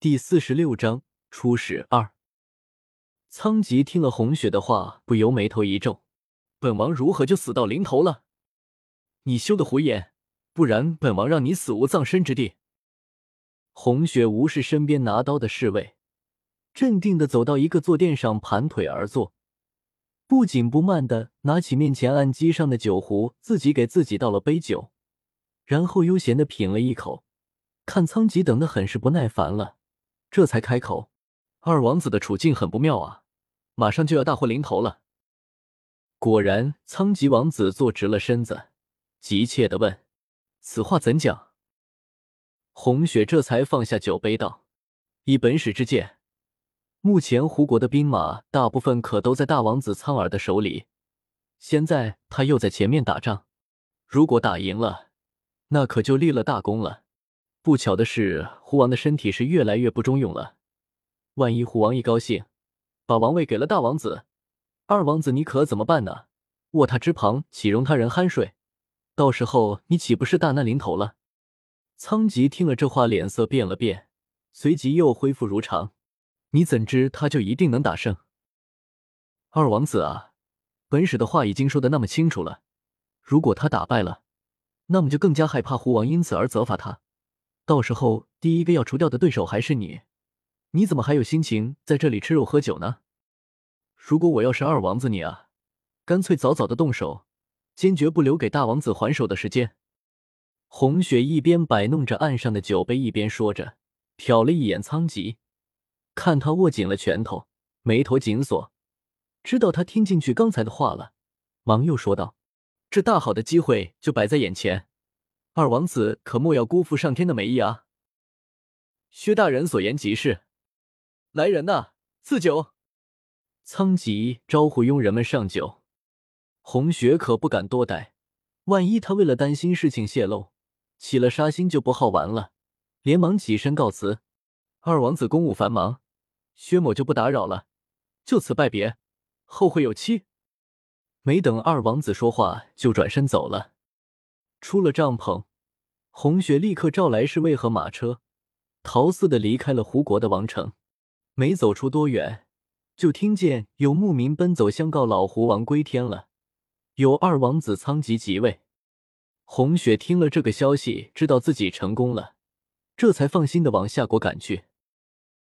第四十六章初始二。仓吉听了红雪的话，不由眉头一皱：“本王如何就死到临头了？你休得胡言，不然本王让你死无葬身之地。”红雪无视身边拿刀的侍卫，镇定的走到一个坐垫上，盘腿而坐，不紧不慢的拿起面前案几上的酒壶，自己给自己倒了杯酒，然后悠闲的品了一口，看仓吉等的很是不耐烦了。这才开口：“二王子的处境很不妙啊，马上就要大祸临头了。”果然，仓吉王子坐直了身子，急切的问：“此话怎讲？”红雪这才放下酒杯道：“以本使之见，目前胡国的兵马大部分可都在大王子苍耳的手里，现在他又在前面打仗，如果打赢了，那可就立了大功了。”不巧的是，狐王的身体是越来越不中用了。万一狐王一高兴，把王位给了大王子，二王子你可怎么办呢？卧榻之旁岂容他人酣睡？到时候你岂不是大难临头了？仓吉听了这话，脸色变了变，随即又恢复如常。你怎知他就一定能打胜？二王子啊，本使的话已经说的那么清楚了，如果他打败了，那么就更加害怕狐王因此而责罚他。到时候第一个要除掉的对手还是你，你怎么还有心情在这里吃肉喝酒呢？如果我要是二王子，你啊，干脆早早的动手，坚决不留给大王子还手的时间。红雪一边摆弄着岸上的酒杯，一边说着，瞟了一眼仓吉，看他握紧了拳头，眉头紧锁，知道他听进去刚才的话了，忙又说道：“这大好的机会就摆在眼前。”二王子可莫要辜负上天的美意啊！薛大人所言极是。来人呐，赐酒！仓吉招呼佣人们上酒。红雪可不敢多待，万一他为了担心事情泄露，起了杀心就不好玩了。连忙起身告辞：“二王子公务繁忙，薛某就不打扰了，就此拜别，后会有期。”没等二王子说话，就转身走了。出了帐篷。红雪立刻召来侍卫和马车，逃似的离开了胡国的王城。没走出多远，就听见有牧民奔走相告老胡王归天了，有二王子仓吉即位。红雪听了这个消息，知道自己成功了，这才放心的往夏国赶去。